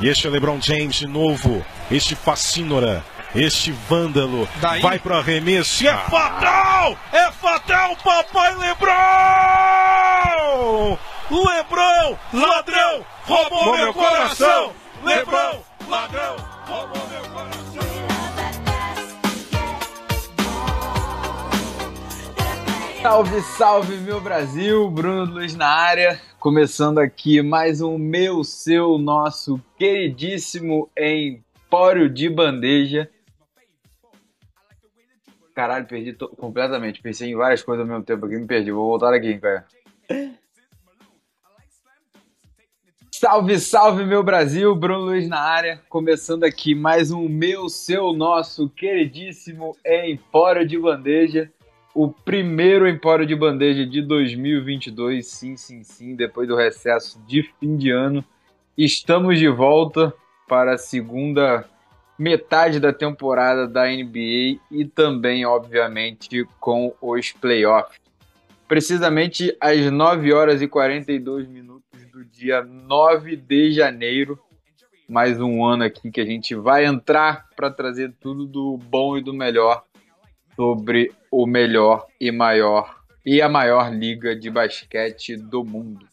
E este é LeBron James de novo. Este fascínora. Este vândalo. Daí? Vai pro arremesso. E é fatal! É fatal, papai LeBron! LeBron, ladrão, roubou meu coração! LeBron, ladrão, roubou meu Salve, salve, meu Brasil! Bruno Luiz na área, começando aqui mais um meu, seu, nosso queridíssimo Empório de Bandeja. Caralho, perdi to- completamente. Pensei em várias coisas ao mesmo tempo aqui, me perdi. Vou voltar aqui, cara. Salve, salve, meu Brasil! Bruno Luiz na área, começando aqui mais um meu, seu, nosso queridíssimo Empório de Bandeja o primeiro Empório de Bandeja de 2022, sim, sim, sim, depois do recesso de fim de ano. Estamos de volta para a segunda metade da temporada da NBA e também, obviamente, com os playoffs. Precisamente às 9 horas e 42 minutos do dia 9 de janeiro. Mais um ano aqui que a gente vai entrar para trazer tudo do bom e do melhor sobre o melhor e maior e a maior liga de basquete do mundo.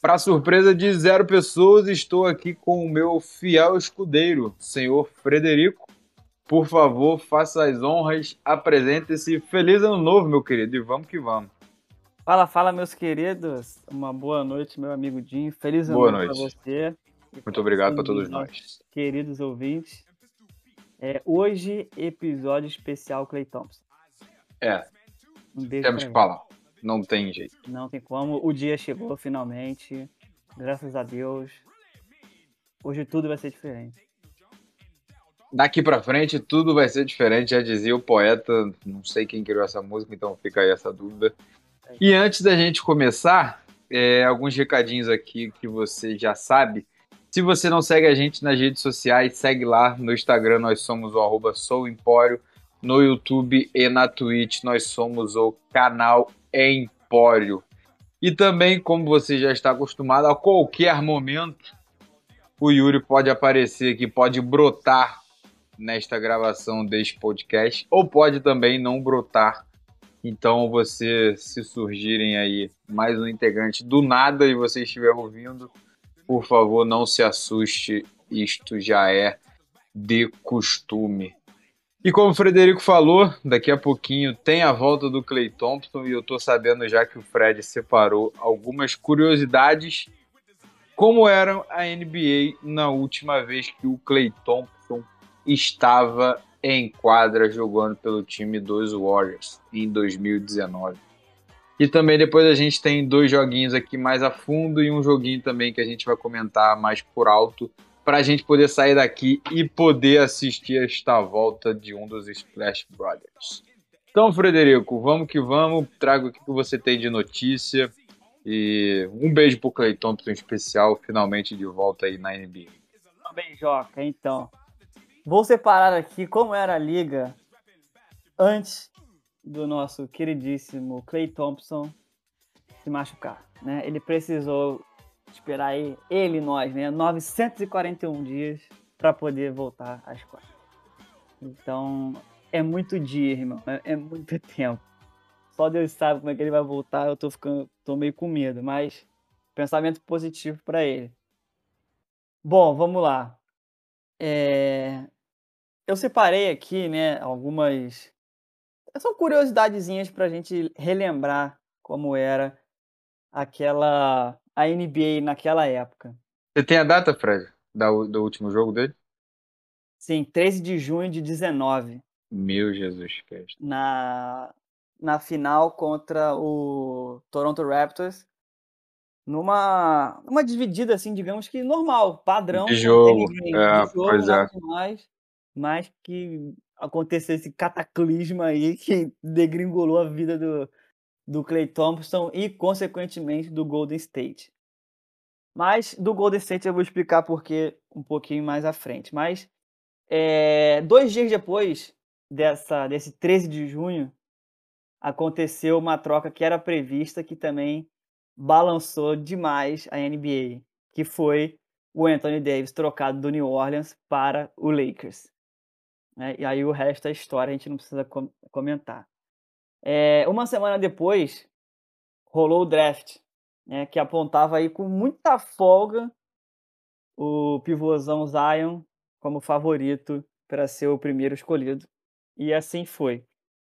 Para surpresa de zero pessoas, estou aqui com o meu fiel escudeiro, senhor Frederico. Por favor, faça as honras, apresente-se. Feliz ano novo, meu querido, e vamos que vamos. Fala, fala, meus queridos. Uma boa noite, meu amigo Dinho. Feliz ano Boa novo noite. você. Muito obrigado para todos nós. Queridos ouvintes. É, hoje, episódio especial Clay Thompson. É, Um beijo temos que falar. Não tem jeito. Não tem como. O dia chegou finalmente. Graças a Deus. Hoje tudo vai ser diferente. Daqui pra frente tudo vai ser diferente, já dizia o poeta. Não sei quem criou essa música, então fica aí essa dúvida. E antes da gente começar, é, alguns recadinhos aqui que você já sabe. Se você não segue a gente nas redes sociais, segue lá. No Instagram nós somos o arroba souempório. No YouTube e na Twitch nós somos o canal Empório. E também, como você já está acostumado, a qualquer momento o Yuri pode aparecer aqui, pode brotar nesta gravação deste podcast, ou pode também não brotar. Então, você, se surgirem aí mais um integrante do nada e você estiver ouvindo, por favor, não se assuste, isto já é de costume. E como o Frederico falou, daqui a pouquinho tem a volta do Clay Thompson e eu tô sabendo já que o Fred separou algumas curiosidades como era a NBA na última vez que o Clay Thompson estava em quadra jogando pelo time dos Warriors em 2019. E também depois a gente tem dois joguinhos aqui mais a fundo e um joguinho também que a gente vai comentar mais por alto para a gente poder sair daqui e poder assistir esta volta de um dos Splash Brothers. Então, Frederico, vamos que vamos. Traga o que você tem de notícia. E um beijo pro Clay Thompson especial, finalmente de volta aí na NBA. Beijoca, então. Vou separar aqui como era a liga antes do nosso queridíssimo Clay Thompson se machucar, né? Ele precisou esperar aí, ele e nós, né? 941 dias para poder voltar às quadras. Então, é muito dia, irmão. É, é muito tempo. Só Deus sabe como é que ele vai voltar. Eu tô ficando, tô meio com medo, mas pensamento positivo para ele. Bom, vamos lá. É, Eu separei aqui, né, algumas. São curiosidadezinhas para a gente relembrar como era aquela a NBA naquela época. Você tem a data, Fred, da- do último jogo dele? Sim, 13 de junho de 19, Meu Jesus Cristo. na, na final contra o Toronto Raptors. Numa, numa dividida, assim, digamos que normal, padrão. De jogo, ninguém é, de jogo, pois é. demais, mas que aconteceu esse cataclisma aí que degringolou a vida do, do Clay Thompson e, consequentemente, do Golden State. Mas do Golden State eu vou explicar porque um pouquinho mais à frente. Mas é, dois dias depois dessa, desse 13 de junho, aconteceu uma troca que era prevista que também balançou demais a NBA, que foi o Anthony Davis trocado do New Orleans para o Lakers. Né? E aí o resto é história, a gente não precisa com comentar. É, uma semana depois, rolou o draft, né, que apontava aí com muita folga o pivôzão Zion como favorito para ser o primeiro escolhido. E assim foi.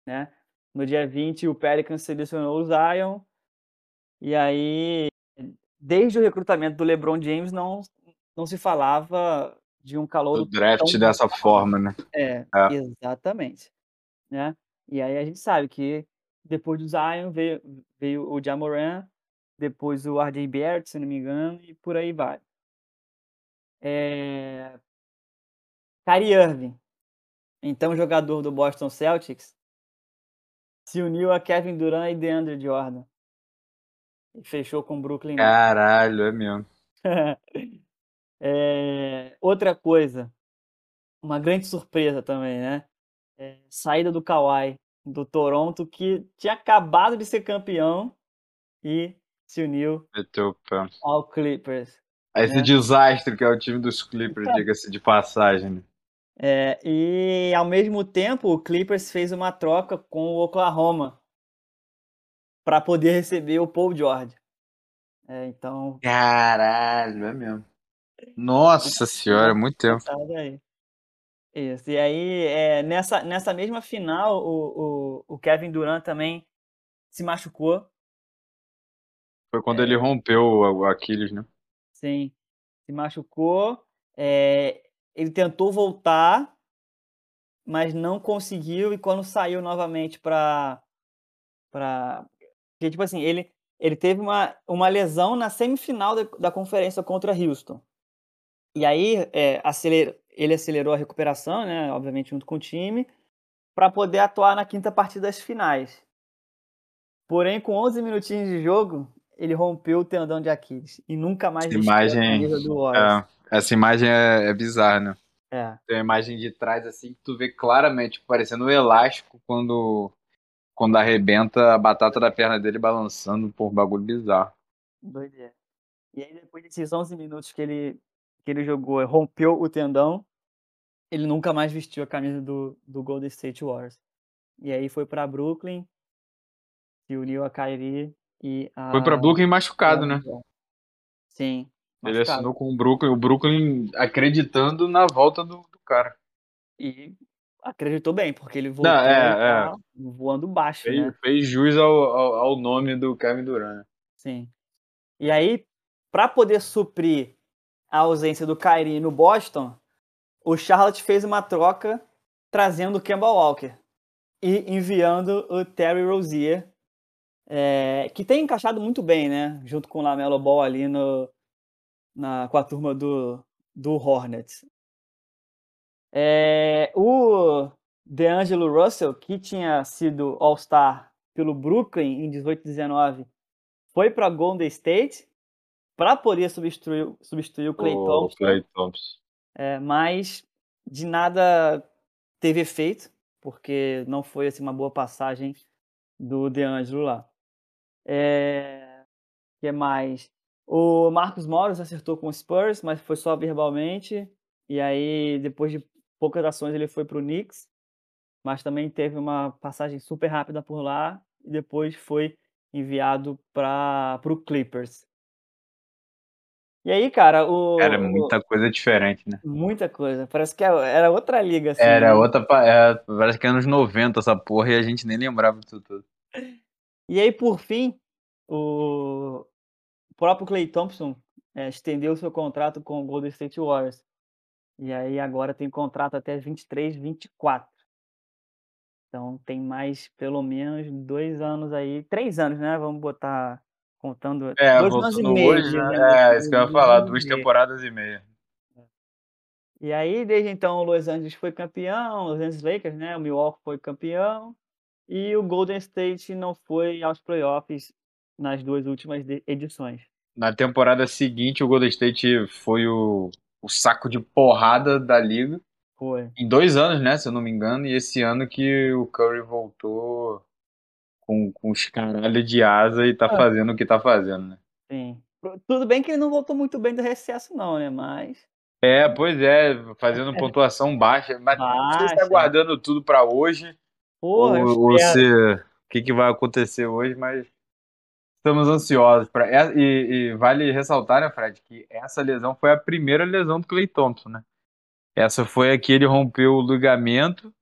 Né? No dia 20, o Pelicans selecionou o Zion. E aí, desde o recrutamento do LeBron James, não, não se falava de um calor. O draft dessa forma, né? É, é, exatamente. Né? E aí a gente sabe que depois do Zion veio, veio o Jamoran, depois o RJ Barrett, se não me engano, e por aí vai. É... Kyrie Irving, então jogador do Boston Celtics, se uniu a Kevin Durant e DeAndre Jordan. E fechou com o Brooklyn. Caralho, é mesmo. é... Outra coisa, uma grande surpresa também, né? É... Saída do Kawhi do Toronto, que tinha acabado de ser campeão e se uniu ao Clippers. Esse né? desastre que é o time dos Clippers, diga-se de passagem. Né? É, e ao mesmo tempo, o Clippers fez uma troca com o Oklahoma para poder receber o Paul George. É, então. Caralho, é mesmo. Nossa senhora, muito tempo. Aí. Isso. E aí, é, nessa, nessa mesma final, o, o, o Kevin Durant também se machucou. Foi quando é, ele rompeu o Aquiles, né? Sim. Se machucou. É, ele tentou voltar, mas não conseguiu. E quando saiu novamente para. Pra... Porque, tipo assim, ele, ele teve uma, uma lesão na semifinal da, da conferência contra Houston. E aí, é, acelerou ele acelerou a recuperação, né, obviamente junto com o time, para poder atuar na quinta partida das finais. Porém, com 11 minutinhos de jogo, ele rompeu o tendão de Aquiles e nunca mais essa imagem do é, Essa imagem é, é bizarra, né? É. Tem a imagem de trás assim que tu vê claramente, parecendo um elástico quando quando arrebenta a batata da perna dele balançando por um bagulho bizarro. Doideira. E aí depois desses 11 minutos que ele que ele jogou rompeu o tendão, ele nunca mais vestiu a camisa do, do Golden State Warriors. E aí foi para Brooklyn, se uniu a Kyrie e a... Foi para Brooklyn machucado, né? Sim. Machucado. Ele assinou com o Brooklyn, o Brooklyn acreditando na volta do, do cara. E acreditou bem, porque ele voltou Não, é, é. voando baixo, fez, né? Fez jus ao, ao, ao, nome do Kevin Durant. Sim. E aí, para poder suprir a ausência do Kyrie no Boston, o Charlotte fez uma troca trazendo o Kemba Walker e enviando o Terry Rozier, é, que tem encaixado muito bem, né? Junto com o Lamelo Ball ali no, na, com a turma do, do Hornets. É, o DeAngelo Russell, que tinha sido All-Star pelo Brooklyn em 18-19, foi para Golden State para poder substituir, substituir o Clay Thompson. Clay Thompson. É, mas de nada teve efeito, porque não foi assim, uma boa passagem do DeAngelo lá. É, que mais? O Marcos Morris acertou com o Spurs, mas foi só verbalmente. E aí, depois de poucas ações, ele foi para o Knicks. Mas também teve uma passagem super rápida por lá. E depois foi enviado para o Clippers. E aí, cara, o. Era muita coisa diferente, né? Muita coisa. Parece que é, era outra liga, assim. Era né? outra. É, parece que é anos 90 essa porra e a gente nem lembrava disso tudo. E aí, por fim, o próprio Clay Thompson é, estendeu seu contrato com o Golden State Warriors. E aí agora tem contrato até 23, 24. Então tem mais pelo menos dois anos aí, três anos, né? Vamos botar contando é, dois anos e meio. Hoje, né? É, isso que eu ia falar, duas temporadas e meia. E aí, desde então, o Los Angeles foi campeão, os Angeles Lakers, né? O Milwaukee foi campeão e o Golden State não foi aos playoffs nas duas últimas edições. Na temporada seguinte, o Golden State foi o, o saco de porrada da liga. Foi. Em dois anos, né? Se eu não me engano. E esse ano que o Curry voltou com, com os caralhos de asa e tá ah. fazendo o que tá fazendo, né? Sim. Tudo bem que ele não voltou muito bem do recesso, não, né? Mas. É, pois é, fazendo pontuação baixa. Mas você está guardando tudo para hoje. Porra, ou, ou se, o que, que vai acontecer hoje, mas estamos ansiosos. Pra, e, e, vale ressaltar, né, Fred, que essa lesão foi a primeira lesão do Clay Thompson, né? Essa foi a que ele rompeu o ligamento.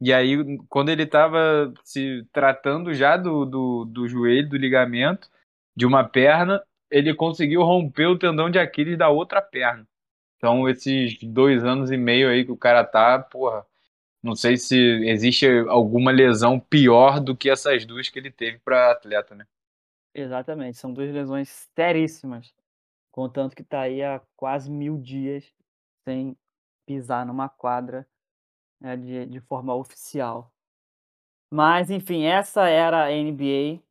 E aí, quando ele estava se tratando já do, do, do joelho, do ligamento, de uma perna, ele conseguiu romper o tendão de Aquiles da outra perna. Então, esses dois anos e meio aí que o cara tá, porra, não sei se existe alguma lesão pior do que essas duas que ele teve para atleta, né? Exatamente, são duas lesões seríssimas. Contanto que tá aí há quase mil dias sem pisar numa quadra né, de, de forma oficial. Mas, enfim, essa era a NBA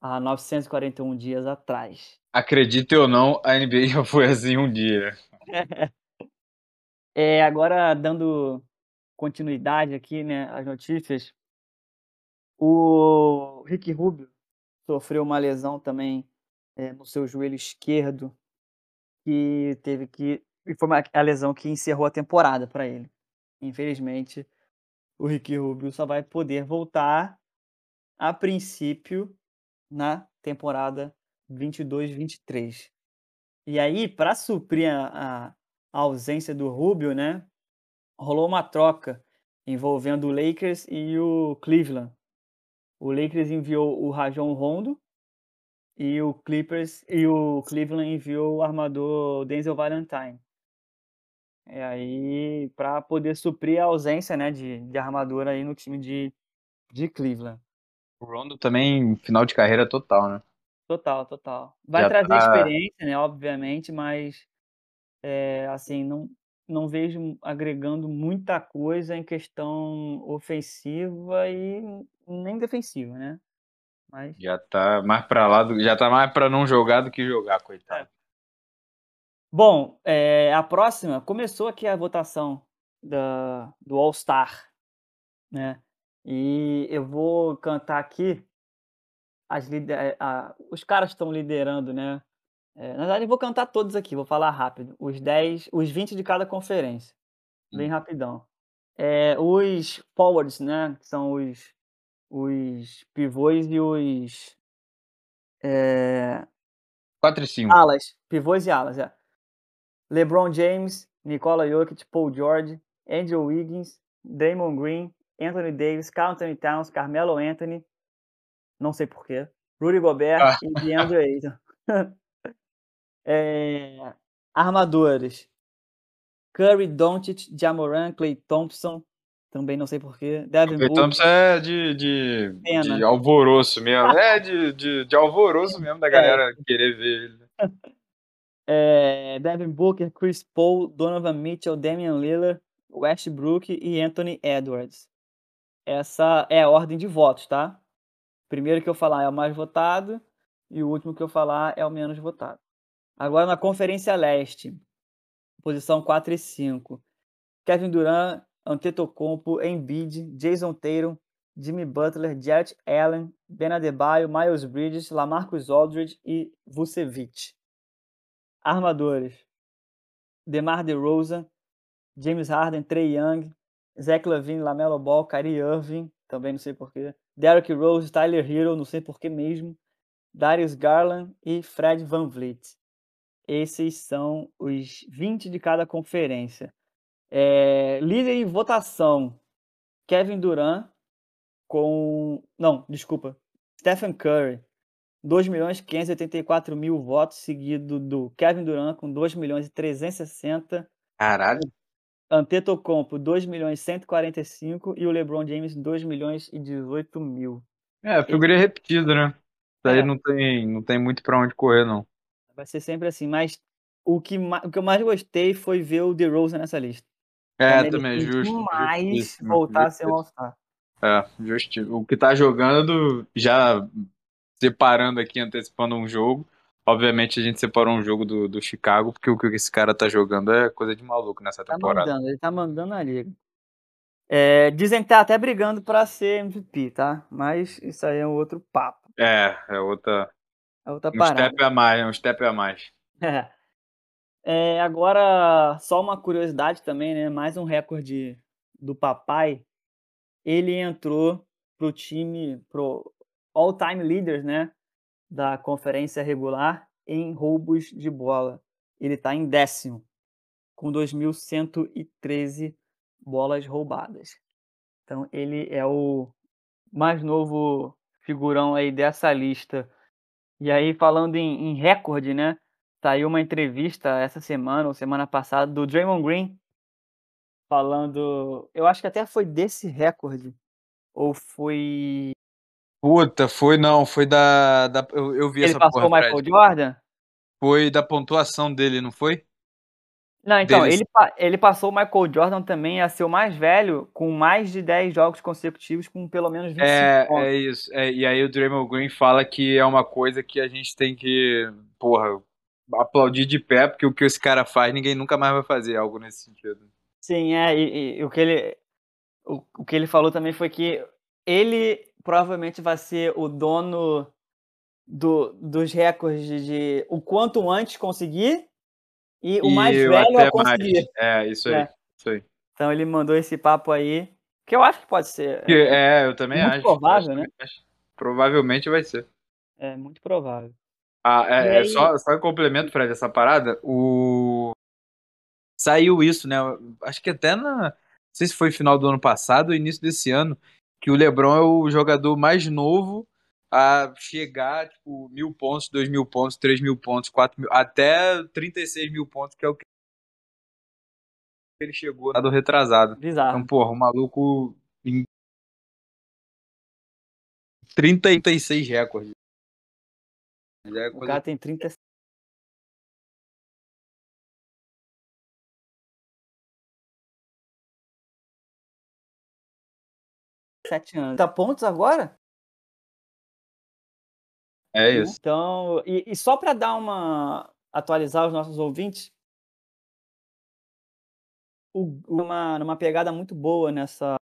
há 941 dias atrás. Acredite ou não, a NBA já foi assim um dia. é, agora, dando continuidade aqui, né, às notícias, o Rick Rubio sofreu uma lesão também é, no seu joelho esquerdo, que teve que. E foi uma, a lesão que encerrou a temporada para ele. Infelizmente, o Rick Rubio só vai poder voltar a princípio na temporada 22-23. E aí, para suprir a, a, ausência do Rubio, né, rolou uma troca envolvendo o Lakers e o Cleveland. O Lakers enviou o Rajon Rondo e o Clippers e o Cleveland enviou o armador Denzel Valentine. E aí, para poder suprir a ausência, né, de, de armador aí no time de, de Cleveland. O Rondo também, final de carreira total, né? Total, total. Vai Já trazer tá... experiência, né, obviamente, mas é, assim, não, não vejo agregando muita coisa em questão ofensiva e nem defensiva, né? Mas... Já tá mais para lá, do, já tá mais para não jogar do que jogar, coitado. É. Bom, é, a próxima começou aqui a votação da, do All Star, né? E eu vou cantar aqui as lider... a, os caras estão liderando, né? É, na verdade, eu vou cantar todos aqui, vou falar rápido. Os 10, os 20 de cada conferência. Bem hum. rapidão. É, os forwards, né? Que são os, os pivôs e os. É... 4 e 5. Alas. Pivôs e alas, é. LeBron James, Nikola Jokic, Paul George, Andrew Wiggins, Draymond Green, Anthony Davis, Carl Anthony Towns, Carmelo Anthony, não sei porquê, Rudy Gobert ah. e DeAndre Ayton. é, armadores. Curry, Doncic, Jamoran, Clay Thompson, também não sei porquê. Devin Clay Thompson é de, de, de alvoroço mesmo. é de, de, de, alvoroço mesmo da é. galera é. querer ver ele. É, Devin Booker, Chris Paul, Donovan Mitchell, Damian Lillard, Westbrook e Anthony Edwards. Essa é a ordem de votos, tá? Primeiro que eu falar é o mais votado e o último que eu falar é o menos votado. Agora na Conferência Leste, posição 4 e 5. Kevin Durant, Antetokounmpo, Embiid, Jason Tatum, Jimmy Butler, Jarrett Allen, Ben Adebayo, Miles Bridges, Lamarcus Aldridge e Vucevic. Armadores. DeMar DeRozan, James Harden, Trey Young, Zach Lavine, Lamelo Ball, Kyrie Irving, também não sei porquê. Derrick Rose, Tyler Hero, não sei porquê mesmo. Darius Garland e Fred Van Vliet. Esses são os 20 de cada conferência. É, líder em votação, Kevin Durant com... Não, desculpa. Stephen Curry, 2 milhões 584 mil votos, seguido do Kevin Durant com 2 milhões e 360. Caralho. Antetokounmpo, 2 milhões e 145 e o LeBron James, 2 milhões e 18 mil. É, figurinha Esse... repetida, né? Isso aí é. não, tem, não tem muito para onde correr, não. Vai ser sempre assim, mas o que, o que eu mais gostei foi ver o DeRozan nessa lista. É, também, justo. mais voltar a ser um All-Star. É, justo. O que tá jogando, já separando aqui, antecipando um jogo, Obviamente a gente separou um jogo do, do Chicago, porque o que esse cara tá jogando é coisa de maluco nessa tá temporada. Mandando, ele tá mandando a liga. É, dizem que tá até brigando para ser MVP, tá? Mas isso aí é um outro papo. É, é outra. É outra um parada. step a mais, um step a mais. É. É, agora, só uma curiosidade também, né? Mais um recorde do papai. Ele entrou pro time, pro all-time leaders, né? Da conferência regular em roubos de bola. Ele está em décimo, com 2.113 bolas roubadas. Então, ele é o mais novo figurão aí dessa lista. E aí, falando em, em recorde, né? Saiu uma entrevista essa semana ou semana passada do Draymond Green falando. Eu acho que até foi desse recorde. Ou foi. Puta, foi não, foi da. da eu, eu vi Ele essa passou porra. o Michael Fred. Jordan? Foi da pontuação dele, não foi? Não, então, Deles. ele, ele passou o Michael Jordan também a ser o mais velho, com mais de 10 jogos consecutivos, com pelo menos 25 É, pontos. é isso. É, e aí o Draymond Green fala que é uma coisa que a gente tem que, porra, aplaudir de pé, porque o que esse cara faz, ninguém nunca mais vai fazer algo nesse sentido. Sim, é, e, e o que ele o, o que ele falou também foi que ele provavelmente vai ser o dono do, dos recordes de o quanto antes conseguir e o mais E velho até a conseguir. mais. É, isso aí. É. Isso aí. Então ele mandou esse papo aí, que eu acho que pode ser. É, eu também Muito acho. provável, Acho- né? acho- Provavelmente vai ser. É muito provável. Ah, é, é aí- só, só em complemento, Fred, essa parada, o... Saiu isso, né? Acho que até na. Não sei se foi final do ano passado ou início desse ano, que o LeBron é o jogador mais novo a chegar, tipo, mil pontos, dois mil pontos, três mil pontos, quatro mil, até 36 mil pontos, que é o que ele chegou do retrasado. Bizarro. Então, porra, o maluco em 36 recordes. É O cara tem 37 anos. Tá pontos agora? É isso. Então, e, e só para dar uma atualizar os nossos ouvintes, uma numa pegada muito boa nessa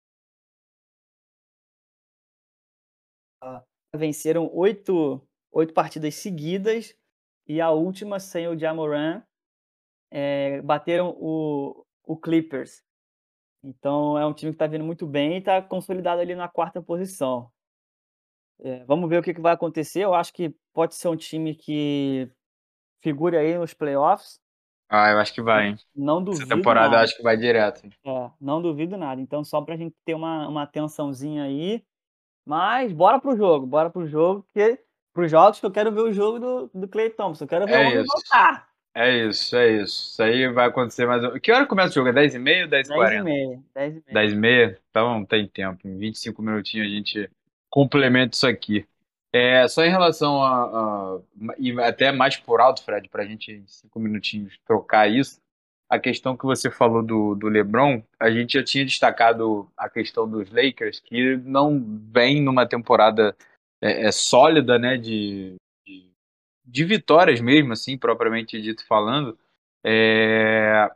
venceram oito, oito partidas seguidas e a última sem o Jamoran é, bateram o, o Clippers. Então é um time que está vindo muito bem e está consolidado ali na quarta posição. É, vamos ver o que, que vai acontecer. Eu acho que pode ser um time que figure aí nos playoffs. Ah, eu acho que vai, hein? Não Essa duvido temporada eu nada. acho que vai direto. É, não duvido nada. Então, só pra gente ter uma, uma atençãozinha aí. Mas bora pro jogo, bora pro jogo, porque pros jogos que eu quero ver o jogo do, do Clay Thompson. Eu quero ver É o homem voltar. É isso, é isso. Isso aí vai acontecer mais. Que hora começa o jogo? É 10h30 ou 10 e 10h40? meia. 10 e meia. 10h30? Então tem tempo. Em 25 minutinhos a gente complementa isso aqui. É, só em relação a, a- E até mais por alto, Fred, pra gente em 5 minutinhos trocar isso. A questão que você falou do, do LeBron, a gente já tinha destacado a questão dos Lakers, que não vem numa temporada é, é, sólida, né, de, de, vitórias mesmo, assim, propriamente dito falando. É,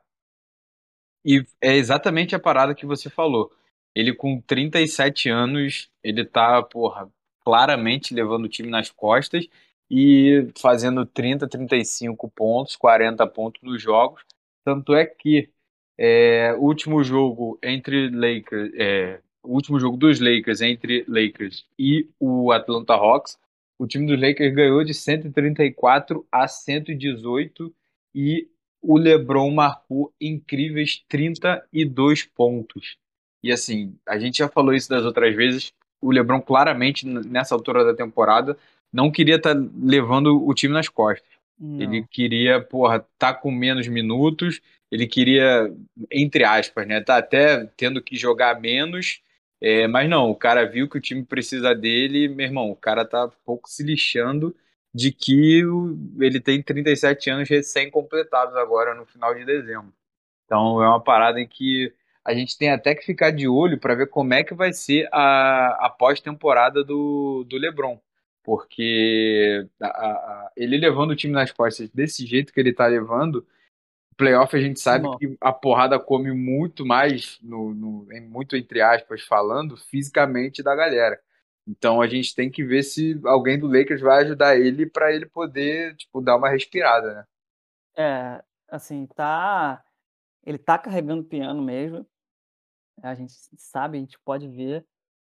E é exatamente a parada que você falou. Ele com 37 anos, ele tá, porra, claramente levando o time nas costas e fazendo 30, 35 pontos, 40 pontos nos jogos. Tanto é que é, último jogo entre Lakers, é, último jogo dos Lakers entre Lakers e o Atlanta Hawks, o time dos Lakers ganhou de 134 a 118 e o LeBron marcou incríveis 32 pontos. E assim, a gente já falou isso das outras vezes, o LeBron claramente nessa altura da temporada não queria estar levando o time nas costas. Não. Ele queria, porra, tá com menos minutos, ele queria, entre aspas, né, tá até tendo que jogar menos, é, mas não, o cara viu que o time precisa dele, meu irmão, o cara tá pouco se lixando de que ele tem 37 anos recém-completados agora no final de dezembro. Então é uma parada em que a gente tem até que ficar de olho para ver como é que vai ser a, a pós-temporada do, do LeBron. Porque a- a- ele levando o time nas costas desse jeito que ele tá levando, playoff a gente sabe Não. que a porrada come muito mais, no, no- em- muito entre aspas falando, fisicamente da galera. Então a gente tem que ver se alguém do Lakers vai ajudar ele para ele poder tipo, dar uma respirada, né? É, assim, tá ele tá carregando o piano mesmo, a gente sabe, a gente pode ver,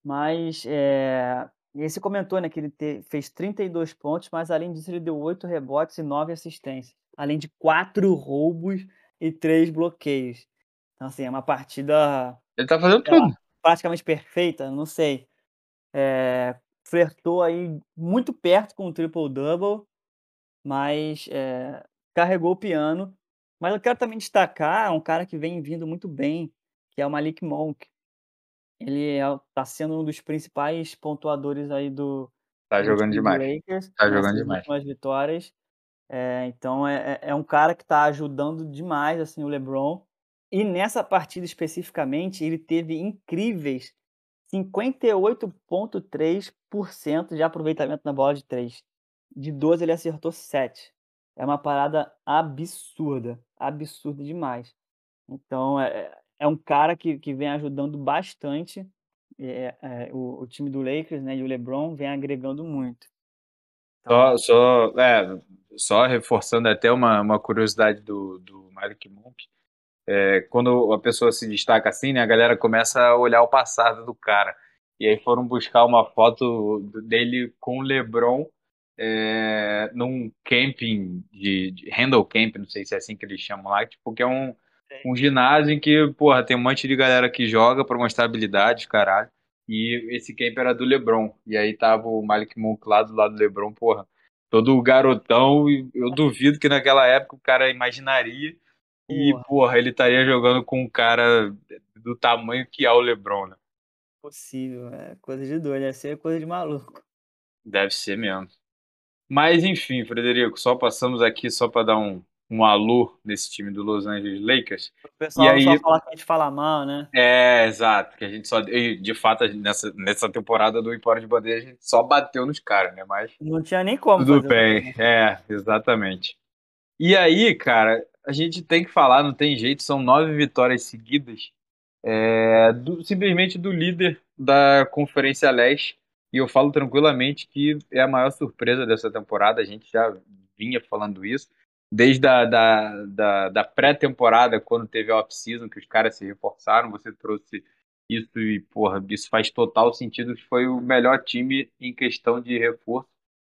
mas, eh, e aí você comentou, né, que ele te fez 32 pontos, mas além disso ele deu 8 rebotes e 9 assistências, além de 4 roubos e 3 bloqueios. Então, assim, é uma partida Ele tá fazendo sei lá, tudo. praticamente perfeita, não sei. Eh, flertou aí muito perto com o triple double, mas, eh, carregou o piano. Mas eu quero também destacar um cara que vem vindo muito bem, que é o Malik Monk. Ele é o tá sendo um dos principais pontuadores aí do Tá do jogando do demais. Lakers, Tá jogando nessas demais. últimas vitórias. Eh, então é é é um cara que tá ajudando demais, assim, o LeBron. E nessa partida especificamente, ele teve incríveis 58,3% de aproveitamento na bola de 3. De 12 ele acertou 7. É uma parada absurda, absurda demais. Então é é é um cara que que vem ajudando bastante, eh eh, o o time do Lakers, né, e o LeBron vem agregando muito. Então Só só é, só reforçando até uma uma curiosidade do do Malik Monk, eh, quando a pessoa se destaca assim, né, a galera começa a olhar o passado do cara. E aí foram buscar uma foto dele com o LeBron, eh, num camping de de Handle Camp, não sei se é assim que eles chamam lá, tipo, que é um um ginásio em que, porra, tem um monte de galera que joga pra mostrar habilidade, os caralho. E esse camp era do LeBron. E aí tava o Malik Monk lá do lado do LeBron, porra, todo garotão, e eu duvido que naquela época o cara imaginaria e, Porra. porra, ele estaria jogando com um cara do tamanho que é o LeBron, né. Possível, é coisa de doido, deve ser coisa de maluco. Deve ser mesmo. Mas enfim, Frederico, só passamos aqui só pra dar um um alô nesse time do Los Angeles Lakers. O E pessoal só aí falar que a gente fala mal, né. É, exato, que a gente só e de fato nessa nessa temporada do Empório de Bandeja a gente só bateu nos cara, né, mas Não tinha nem como tudo bem. É, exatamente. E aí, cara, a gente tem que falar, não tem jeito, são 9 vitórias seguidas, eh, do simplesmente do líder da Conferência Leste, e eu falo tranquilamente que é a maior surpresa dessa temporada, a gente já vinha falando isso, desde a da da da pré-temporada, quando teve a off-season, que os caras se reforçaram, você trouxe isso e, porra, isso faz total sentido, foi o melhor time em questão de reforço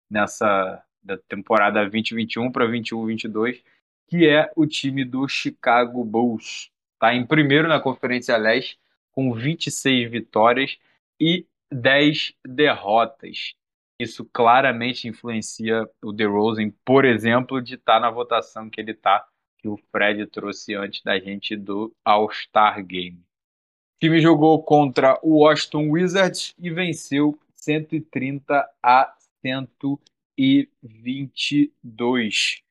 nessa da temporada 2021 pra 21-22, que é o time do Chicago Bulls. Tá em primeiro na Conferência Leste, com 26 vitórias e 10 derrotas. Isso claramente influencia o DeRozan, por exemplo, de estar na votação que ele tá, que o Fred trouxe antes da gente do All-Star Game. O time jogou contra o Washington Wizards e venceu 130 a 122.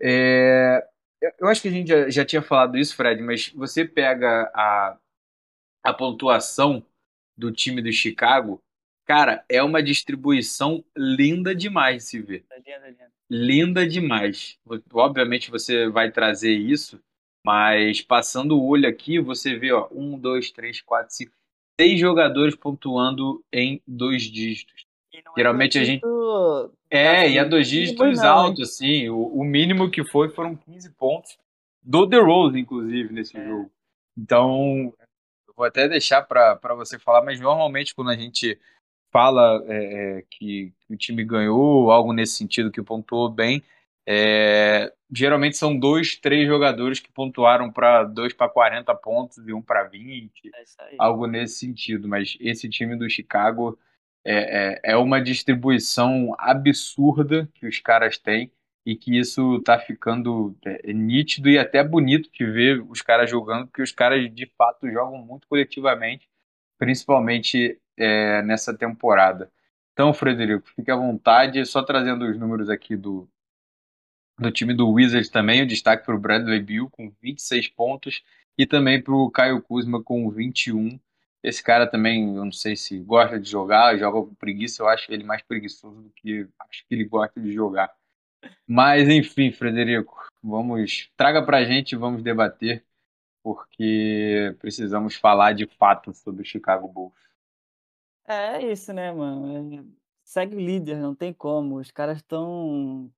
Eh, eu eu acho que a gente já já tinha falado isso, Fred, mas você pega a a pontuação do time do Chicago, cara, é uma distribuição linda demais de se ver. É lindo, é lindo. Linda demais. Obviamente você vai trazer isso, mas passando o olho aqui, você vê, ó, 1, 2, 3, 4, 5, 6 jogadores pontuando em 2 dígitos. É Geralmente a gente É, e é assim, 2 mínimo dígitos não, hein. alto, assim, o o mínimo que foi foram 15 pontos, do DeRozan inclusive nesse É. jogo. Então, vou até deixar pra você falar, mas normalmente quando a gente fala, eh eh, que o time ganhou, algo nesse sentido, que pontuou bem, eh, geralmente são 2, 3 jogadores que pontuaram pra 2 pra 40 pontos e 1 pra 20, É algo nesse sentido, mas esse time do Chicago é é é uma distribuição absurda que os caras têm, e que isso tá ficando, eh, nítido e até bonito de ver os caras jogando, porque os caras de fato jogam muito coletivamente, principalmente, eh, nessa temporada. Então, Frederico, fique à vontade, só trazendo os números aqui do do time do Wizards também, o destaque para o Bradley Beal com 26 pontos e também para o Caio Kuzma com 21. Esse cara também, eu não sei se gosta de jogar, joga com preguiça, eu acho ele mais preguiçoso do que acho que ele gosta de jogar. Mas enfim, Frederico, vamos traga pra gente e vamos debater, porque precisamos falar de fato sobre o Chicago Bulls. É isso, né, mano, eh, segue o líder, não tem como, os caras estão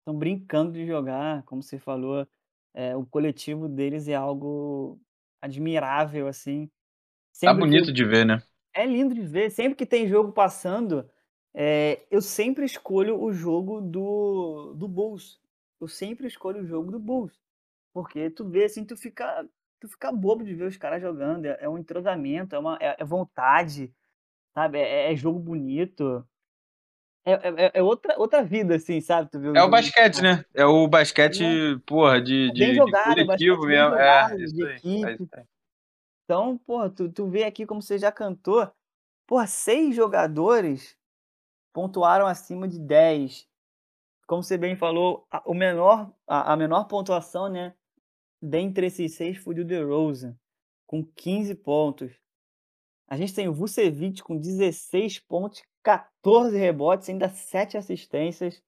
estão brincando de jogar, como você falou, é, o coletivo deles é algo admirável, assim. Tá bonito que... de ver, né? É lindo de ver. Sempre que tem jogo passando, é, eu sempre escolho o jogo do, do Bulls. Eu sempre escolho o jogo do Bulls. Porque tu vê assim, tu fica, tu fica bobo de ver os caras jogando. É, é um entrosamento, é, uma, é, é vontade, sabe? É, é, jogo bonito. É, é, é, outra, outra vida, assim, sabe? Tu vê é o basquete, né? É o basquete, é. porra, de, de, jogado, de coletivo mesmo. Jogado, é, de equipe. Então, porra, tu, tu vê aqui como você já cantou. Porra, seis jogadores pontuaram acima de 10. Como você bem falou, a, o menor, a, a menor pontuação, né? Dentre esses seis foi o DeRozan, com 15 pontos. A gente tem o Vucevic com 16 pontos, 14 rebotes, ainda 7 assistências.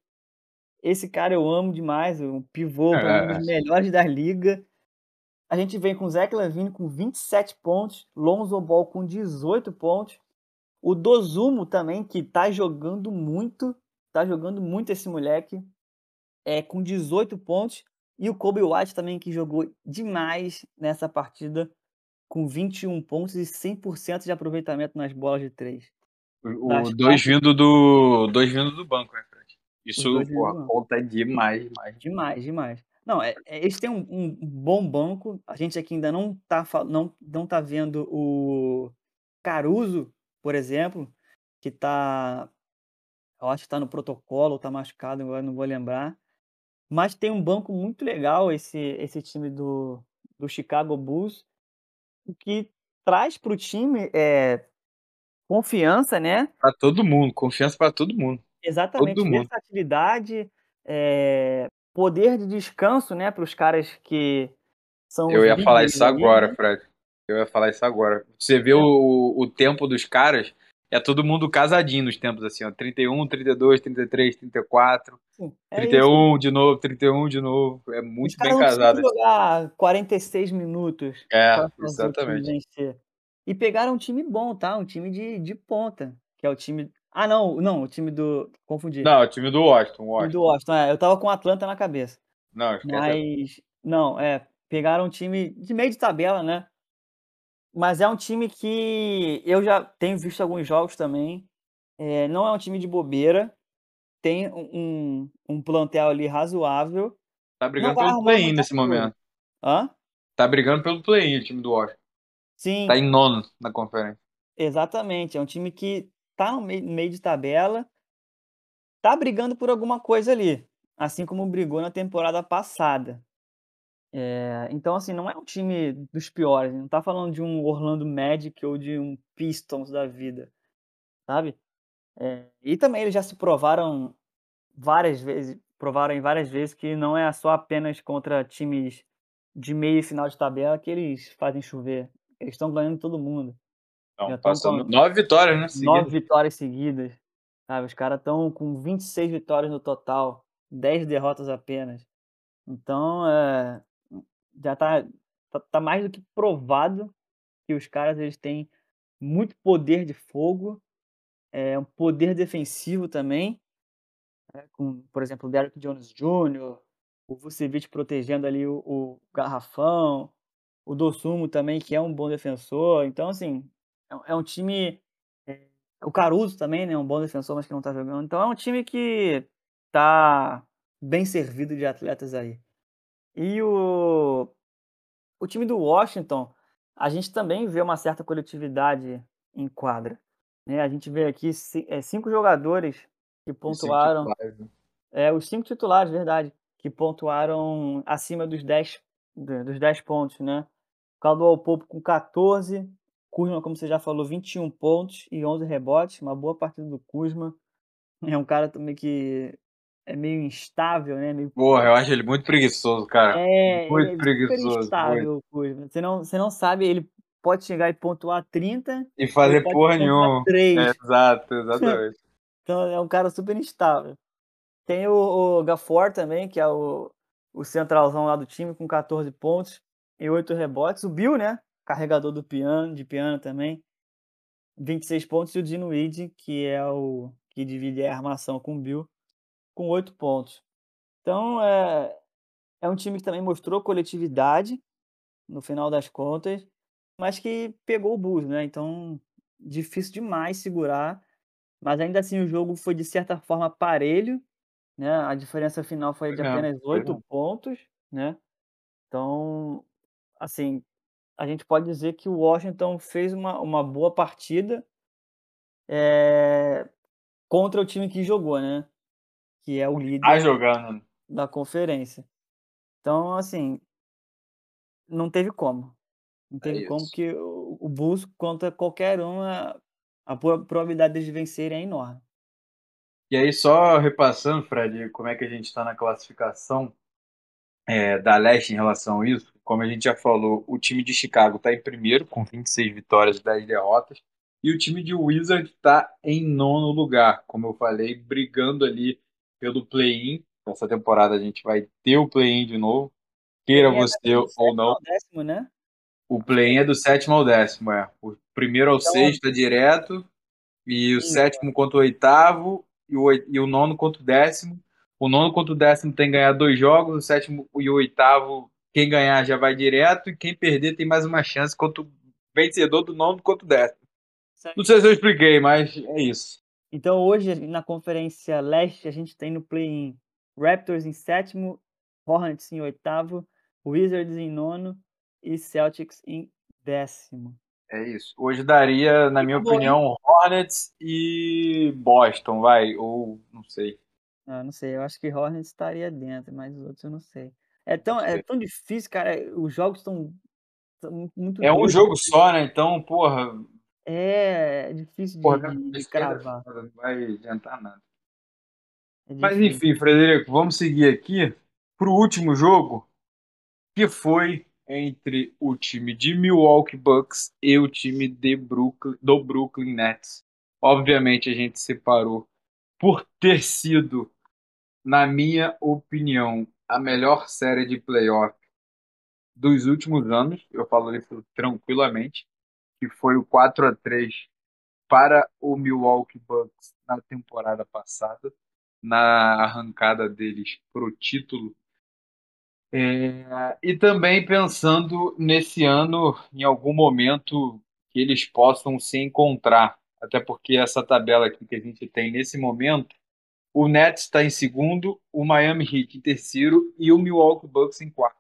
Esse cara eu amo demais, um pivô, é. um dos melhores da liga. A gente vem com o Zach Lavine com 27 pontos, Lonzo Ball com 18 pontos. O Dozumo também, que tá jogando muito, tá jogando muito esse moleque, é com 18 pontos. E o Kobe White também, que jogou demais nessa partida, com 21 pontos e 100% de aproveitamento nas bolas de três. O, dois vindo do dois vindo do banco, né, Fred? Isso, pô, conta demais, demais. Demais, demais. Não, é, é, eles têm um, um, bom banco. A gente aqui ainda não tá, não, não tá vendo o Caruso por exemplo, que está, eu acho que está no protocolo, está machucado, agora não vou lembrar. Mas tem um banco muito legal esse, esse time do, do Chicago Bulls, que traz para o time é, confiança, né? Para todo mundo, confiança para todo mundo. Exatamente, todo versatilidade, é, poder de descanso, né, para os caras que são. Eu ia falar isso agora, né? Fred. Eu ia falar isso agora. Você vê é. o, o tempo dos caras, é todo mundo casadinho nos tempos, assim, ó. 31, 32, 33, 34, Sim, é 31 isso. de novo, 31 de novo. É muito bem casado. Não jogar 46 minutos. É, exatamente. E pegaram um time bom, tá? Um time de, de ponta, que é o time... Ah, não, não, o time do... Confundi. Não, o time do Washington. Washington. do Washington, é. Eu tava com o Atlanta na cabeça. Não, Mas, não, é, pegaram um time de meio de tabela, né? Mas é um time que eu já tenho visto alguns jogos também. É, não é um time de bobeira. Tem um, um plantel ali razoável. Tá brigando pelo play-in nesse momento. Hã? Tá brigando pelo play-in o time do Washington. Sim. Tá em nono na conferência. Exatamente. É um time que tá no meio, no meio de tabela. Tá brigando por alguma coisa ali. Assim como brigou na temporada passada. É, então, assim, não é um time dos piores. Não tá falando de um Orlando Magic ou de um Pistons da vida, sabe? É, e também eles já se provaram várias vezes, provaram em várias vezes que não é só apenas contra times de meio e final de tabela que eles fazem chover. Eles estão ganhando todo mundo. Então, passando nove vitórias, né? Seguidas. Nove vitórias seguidas. Sabe? Os caras estão com 26 vitórias no total, 10 derrotas apenas. Então, é, já tá, tá, tá, mais do que provado que os caras eles têm muito poder de fogo, é, um poder defensivo também, né, com, por exemplo, o Derrick Jones Jr., o Vucevic protegendo ali o, o garrafão, o Dossumo também, que é um bom defensor. Então, assim, é, é um time. É, o Caruso também, né? Um bom defensor, mas que não tá jogando. Então é um time que tá bem servido de atletas aí. E o, o time do Washington, a gente também vê uma certa coletividade em quadra. Né? A gente vê aqui é, cinco jogadores que pontuaram. Né? É, os cinco titulares, verdade, que pontuaram acima dos 10, dos 10 pontos, né? Caldwell Pope com 14, Kuzma, como você já falou, 21 pontos e 11 rebotes, uma boa partida do Kuzma. É um cara também que é meio instável, né? Meio... Porra, eu acho ele muito preguiçoso, cara. É, muito é preguiçoso. instável, muito. Você não, você não sabe, ele pode chegar e pontuar 30 e fazer porra nenhuma. 3. É, exato, exatamente. então é um cara super instável. Tem o, o Gafor também, que é o, o centralzão lá do time, com 14 pontos e 8 rebotes. O Bill, né? Carregador do piano, de piano também. 26 pontos. E o Dino Weed, que é o que divide a armação com o Bill, com oito pontos. Então, é, é um time que também mostrou coletividade, no final das contas, mas que pegou o Bulls, né? Então, difícil demais segurar. Mas ainda assim, o jogo foi de certa forma parelho, né? A diferença final foi de É, apenas foi 8 mesmo. pontos, né? Então, assim, a gente pode dizer que o Washington fez uma, uma boa partida é, contra o time que jogou, né? Que é o Tá líder jogando. da conferência. Então, assim, não teve como. Não teve como, É isso. porque o, Bulls, contra qualquer um, a, a pro- probabilidade de vencerem é enorme. E aí, só repassando, Fred, como é que a gente está na classificação é, da Leste em relação a isso, como a gente já falou, o time de Chicago está em primeiro, com 26 vitórias e 10 derrotas, e o time de Wizard está em nono lugar, como eu falei, brigando ali pelo play-in. Essa temporada a gente vai ter o play-in de novo, queira é você ou não. décimo, né? O play-in é do sétimo ao décimo, é. O primeiro ao Então, sexto é direto, e o Isso. sétimo contra o oitavo, e o, e o nono contra o décimo. O nono contra o décimo tem que ganhar dois jogos, o sétimo e o oitavo, quem ganhar já vai direto, e quem perder tem mais uma chance contra o vencedor do nono contra o décimo. Não sei se eu expliquei, mas é isso. Então hoje na Conferência Leste a gente tem no play-in Raptors em sétimo, Hornets em oitavo, Wizards em nono e Celtics em décimo. É isso. Hoje daria, na minha hein? opinião, Hornets e Boston, vai, ou não sei. Ah, não sei, eu acho que Hornets estaria dentro, mas os outros eu não sei. É tão, Não é sei. tão difícil, cara. Os jogos estão muito É um jogo só, né? Então, porra, É, é difícil de, porra, de- de esquerda cravar. não vai adiantar nada. É Mas enfim, Frederico, vamos seguir aqui para o último jogo, que foi entre o time de Milwaukee Bucks e o time de Brooklyn, do Brooklyn Nets. Obviamente a gente separou por ter sido, na minha opinião, a melhor série de playoff dos últimos anos. Eu falo isso tranquilamente, que foi o 4 a 3 para o Milwaukee Bucks na temporada passada, na arrancada deles para o título. É, e também pensando nesse ano, em algum momento, que eles possam se encontrar. Até porque essa tabela aqui que a gente tem nesse momento, o Nets está em segundo, o Miami Heat em terceiro e o Milwaukee Bucks em quarto.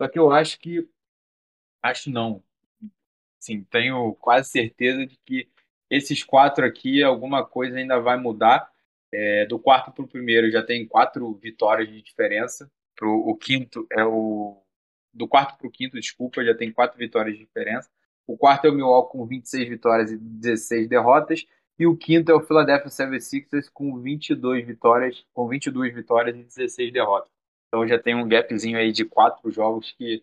Só que eu acho que, acho não, sim, tenho quase certeza de que esses quatro aqui, alguma coisa ainda vai mudar. É, do quarto para o primeiro já tem quatro vitórias de diferença. Pro, o quinto é o. Do quarto para o quinto, desculpa, já tem quatro vitórias de diferença. O quarto é o Milwaukee com 26 vitórias e 16 derrotas. E o quinto é o Philadelphia 76ers com 22 vitórias, com 22 vitórias e 16 derrotas. Então já tem um gapzinho aí de quatro jogos que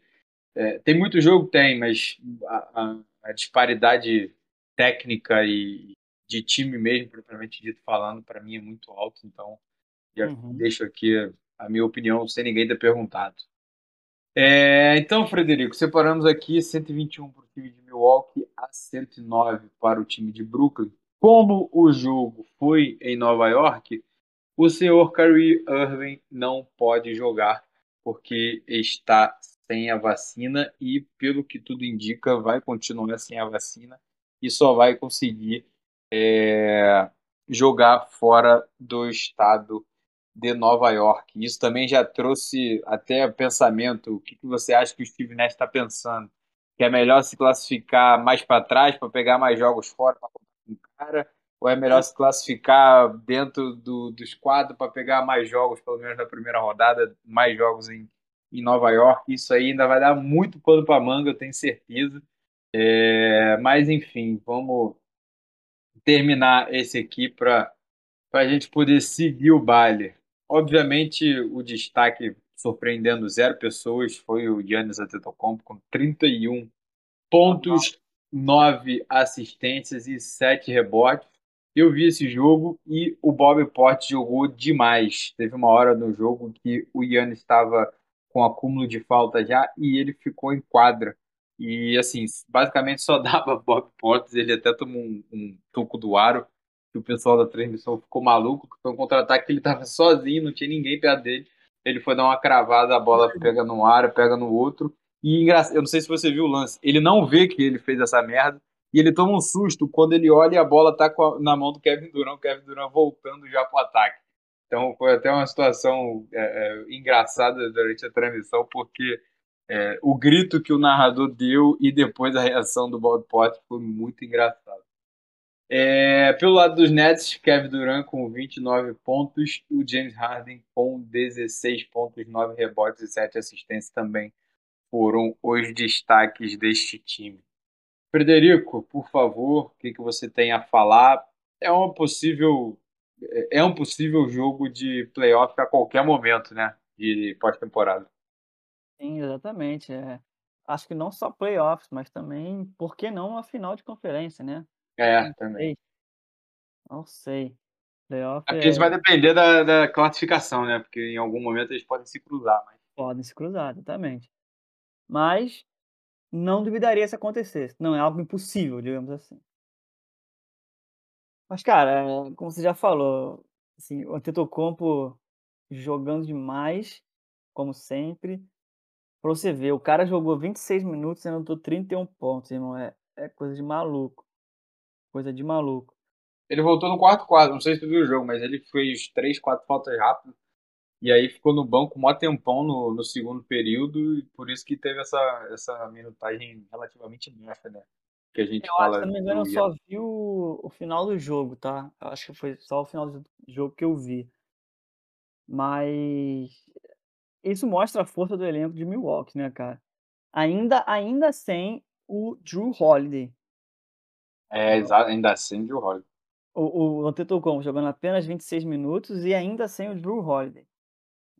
é, tem muito jogo, tem, mas a, a, a disparidade técnica e de time mesmo, propriamente dito falando, para mim é muito alto. Então já Uhum. deixo aqui a minha opinião sem ninguém ter perguntado. É, então, Frederico, separamos aqui 121 para o time de Milwaukee a 109 para o time de Brooklyn. Como o jogo foi em Nova York, o senhor Kyrie Irving não pode jogar porque está sem a vacina e, pelo que tudo indica, vai continuar sem a vacina e só vai conseguir é, jogar fora do estado de Nova York. Isso também já trouxe até pensamento. O que, você acha que o Steve Nash está pensando? Que é melhor se classificar mais para trás para pegar mais jogos fora para contar com cara? Ou é melhor se classificar dentro do, dos quadros para pegar mais jogos, pelo menos na primeira rodada, mais jogos em, em Nova York? Isso aí ainda vai dar muito pano para manga, eu tenho certeza. É, mas enfim, vamos terminar esse aqui para a gente poder seguir o baile. Obviamente, o destaque surpreendendo zero pessoas foi o Giannis Antetokounmpo com 31 pontos, 9 assistências e 7 rebotes. Eu vi esse jogo e o Bob Porte jogou demais. Teve uma hora no jogo que o Giannis estava com acúmulo de falta já e ele ficou em quadra. E assim, basicamente só dava Bob Portes, ele até tomou um, um toco do aro, que o pessoal da transmissão ficou maluco, foi um contra-ataque que ele estava sozinho, não tinha ninguém perto dele. ele foi dar uma cravada, a bola pega num ar, pega no outro. E eu não sei se você viu o lance, ele não vê que ele fez essa merda e ele toma um susto quando ele olha e a bola tá a, na mão do Kevin Durant, o Kevin Durant voltando já pro ataque. Então foi até uma situação é, é, engraçada durante a transmissão, porque é, o grito que o narrador deu e depois a reação do Bob Potter foi muito engraçado. É, pelo lado dos Nets, Kevin Durant com 29 pontos o James Harden com 16 pontos, 9 rebotes e 7 assistências também foram os destaques deste time. Frederico, por favor, o que, que você tem a falar? É uma possível é um possível jogo de playoff a qualquer momento, né? De pós-temporada. Sim, exatamente. É. Acho que não só playoffs, mas também, por que não, a final de conferência, né? É, não também. Sei. Não sei. Playoff é... Isso vai depender da, da, classificação, né? Porque em algum momento eles podem se cruzar. Mas... Podem se cruzar, exatamente. Mas não duvidaria se acontecesse. Não é algo impossível, digamos assim. Mas, cara, como você já falou, assim, o Antetokounmpo jogando demais, como sempre. Pra você ver, o cara jogou 26 minutos e anotou 31 pontos, irmão. É, é coisa de maluco. Coisa de maluco. Ele voltou no quarto quadro, não sei se tu viu o jogo, mas ele fez três, quatro faltas rápidas. E aí ficou no banco mó tempão no, no segundo período, e por isso que teve essa, essa minutagem relativamente baixa, né? Que a gente eu fala. Acho, se não me engano, eu só vi o, o final do jogo, tá? Eu acho que foi só o final do jogo que eu vi. Mas isso mostra a força do elenco de Milwaukee, né, cara? Ainda, ainda sem o Drew Holiday. É, exato, ainda sem o Drew Holiday. O, o Antetokounmpo jogando apenas 26 minutos e ainda sem o Drew Holiday.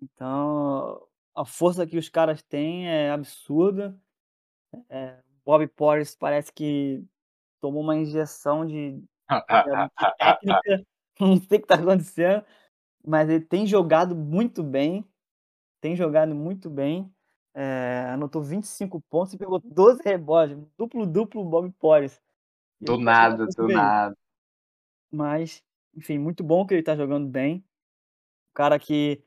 Então, a força que os caras têm é absurda. É, Bob Porres parece que tomou uma injeção de, de técnica, não sei o que está acontecendo, mas ele tem jogado muito bem, tem jogado muito bem, é, anotou 25 pontos e pegou 12 rebotes, duplo-duplo Bob Porres. Do nada, do nada. Mas, enfim, muito bom que ele está jogando bem. O cara que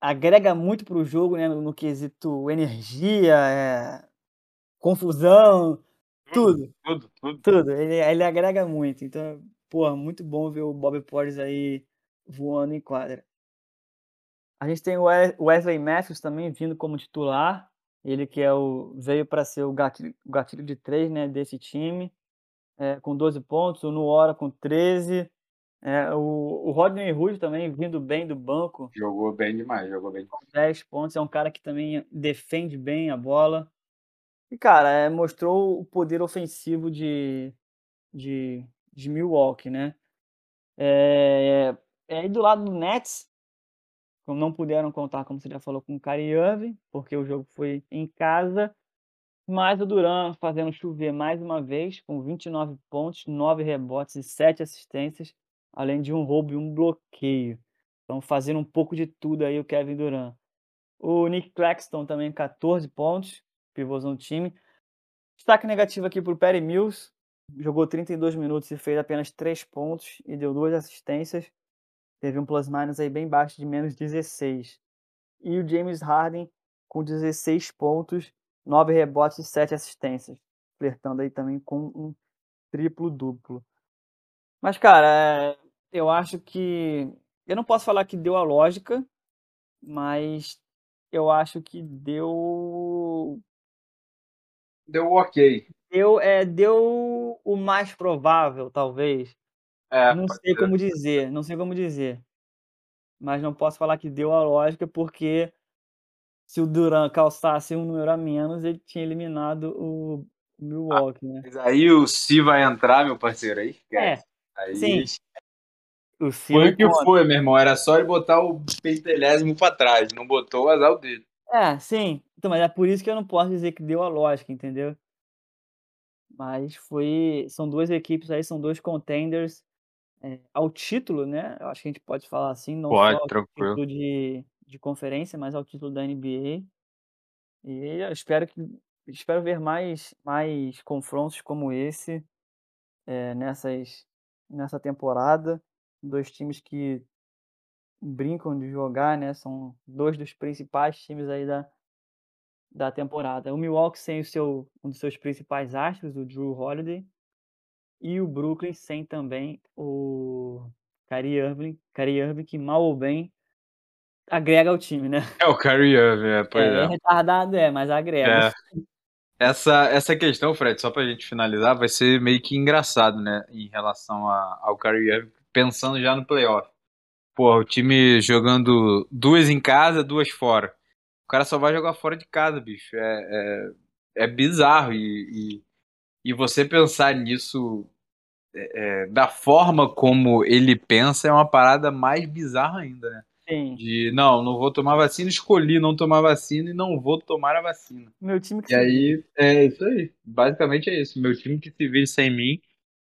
agrega muito para o jogo, né, no, no quesito energia, é, confusão, tudo. Tudo, tudo. Tudo. Ele, ele agrega muito. Então, pô, muito bom ver o Bob Porres aí voando em quadra. A gente tem o Wesley Matthews também vindo como titular. Ele que é o, veio para ser o gatilho, o gatilho de três né, desse time, é, com 12 pontos. O Nuora com 13. É, o, o Rodney Hood também vindo bem do banco. Jogou bem demais, jogou bem. Com 10 pontos. É um cara que também defende bem a bola. E, cara, é, mostrou o poder ofensivo de, de, de Milwaukee, né? É, é, aí do lado do Nets, como não puderam contar, como você já falou, com o Irving, porque o jogo foi em casa, mas o Duran fazendo chover mais uma vez, com 29 pontos, 9 rebotes e 7 assistências, além de um roubo e um bloqueio. Então, fazendo um pouco de tudo aí o Kevin Durant. O Nick Claxton também 14 pontos, pivôs no time. Destaque negativo aqui para o Perry Mills. Jogou 32 minutos e fez apenas 3 pontos e deu duas assistências. Teve um plus-minus aí bem baixo de menos 16. E o James Harden com 16 pontos, 9 rebotes e 7 assistências. Flertando aí também com um triplo-duplo. Mas, cara, é, eu acho que. Eu não posso falar que deu a lógica, mas eu acho que deu deu ok. Deu, é, deu o mais provável, talvez. É, não sei como dizer, não sei como dizer. Mas não posso falar que deu a lógica, porque se o Duran calçasse um número a menos, ele tinha eliminado o Milwaukee, né? Mas aí o Si vai entrar, meu parceiro, aí É, aí... sim. O foi o que conta. foi, meu irmão. Era só ele botar o pentelésimo pra trás. Não botou o azar dele. É, sim. Então, mas é por isso que eu não posso dizer que deu a lógica, entendeu? Mas foi. São duas equipes aí, são dois contenders é, ao título, né? Eu acho que a gente pode falar assim, não pode, só tranquilo. ao título de, de conferência, mas ao título da NBA. E eu espero que espero ver mais, mais confrontos como esse é, nessas, nessa temporada. Dois times que brincam de jogar, né? São dois dos principais times aí da, da temporada. O Milwaukee sem o seu, um dos seus principais astros, o Drew Holiday, e o Brooklyn sem também o Kyrie Irving, Kyrie Irving que mal ou bem agrega ao time, né? É o Kyrie Irving, é, pois é. É, retardado é, mas agrega. É. Essa, essa questão, Fred, só pra gente finalizar, vai ser meio que engraçado, né? Em relação a, ao Kyrie Irving, pensando já no playoff. Pô, o time jogando duas em casa, duas fora. O cara só vai jogar fora de casa, bicho. É, é, é bizarro. E, e, e, você pensar nisso é, é da forma como ele pensa é uma parada mais bizarra ainda, né? Sim. De não, não vou tomar vacina, escolhi não tomar vacina e não vou tomar a vacina. Meu time que E aí, é isso aí. Basicamente é isso. Meu time que se vire sem mim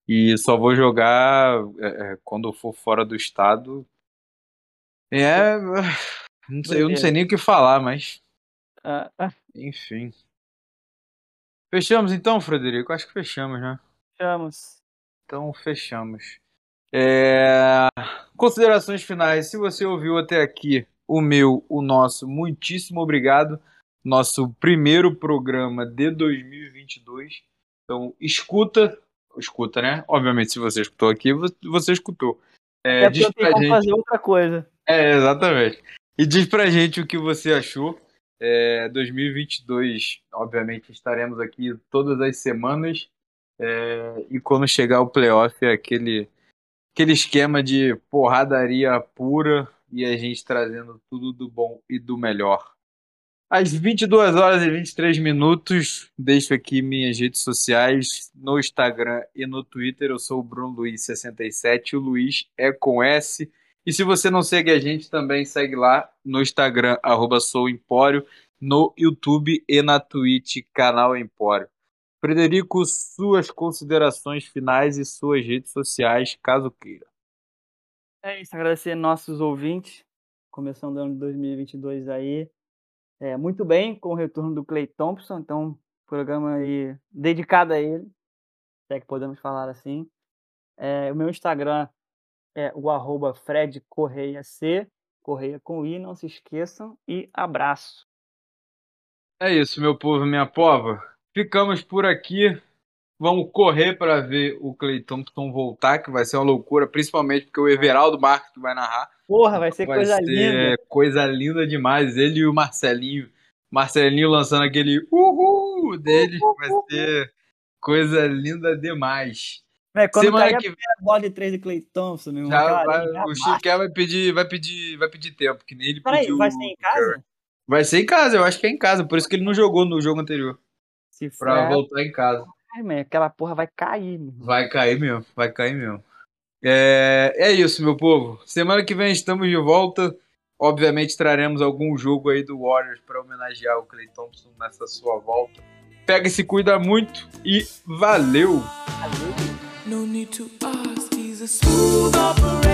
e só vou jogar é, é quando eu for fora do estado. É. Não sei, eu não sei nem o que falar, mas. Ah, ah, Enfim. Fechamos então, Frederico? Acho que fechamos, né? fechamos. Então fechamos. É, Considerações finais. Se você ouviu até aqui o meu, o nosso, muitíssimo obrigado. Nosso primeiro programa de 2022. Então escuta, escuta, né? Obviamente, se você escutou aqui, você escutou. É, É diz eu tenho gente. fazer outra coisa. É, exatamente. E diz pra gente o que você achou. É, 2022, obviamente, estaremos aqui todas as semanas. É, e quando chegar o playoff, é aquele, aquele esquema de porradaria pura e a gente trazendo tudo do bom e do melhor. Às 22 horas e 23 minutos, deixo aqui minhas redes sociais no Instagram e no Twitter. Eu sou o Bruno Luiz67, o Luiz é com S. E se você não segue a gente, também segue lá no Instagram, arroba Sou Empório, no YouTube e na Twitch, canal Empório. Frederico, suas considerações finais e suas redes sociais, caso queira. É isso, agradecer nossos ouvintes, começando o ano de 2022 aí. É, muito bem com o retorno do Clay Thompson, então, programa aí dedicado a ele, se é que podemos falar assim. É, o meu Instagram é o arroba Fred Correia C, Correia com I, não se esqueçam, e abraço. É isso, meu povo, minha pova. Ficamos por aqui. Vamos correr para ver o Clay Thompson voltar, que vai ser uma loucura, principalmente porque o Everaldo Marques que vai narrar. Porra, vai ser Vai coisa ser linda. coisa linda demais. Ele e o Marcelinho. Marcelinho lançando aquele uhul dele. Vai ser coisa linda demais. É, quando Semana cair a que primeira bola de três de Clay Thompson, meu irmão, Já cara, vai- o. Chiquel vai pedir, vai pedir, vai pedir tempo, que nem ele Peraí, pediu. vai ser em casa? Vai ser em casa, eu acho que é em casa, por isso que ele não jogou no jogo anterior, Se for, Pra voltar em casa. Ai, man, aquela porra vai cair, meu irmão. Vai cair mesmo, vai cair mesmo. É, é isso, meu povo. Semana que vem estamos de volta. Obviamente traremos algum jogo aí do Warriors para homenagear o Clay Thompson nessa sua volta. Pega e se cuida muito e valeu! Valeu. No need to ask, he's a smooth operator.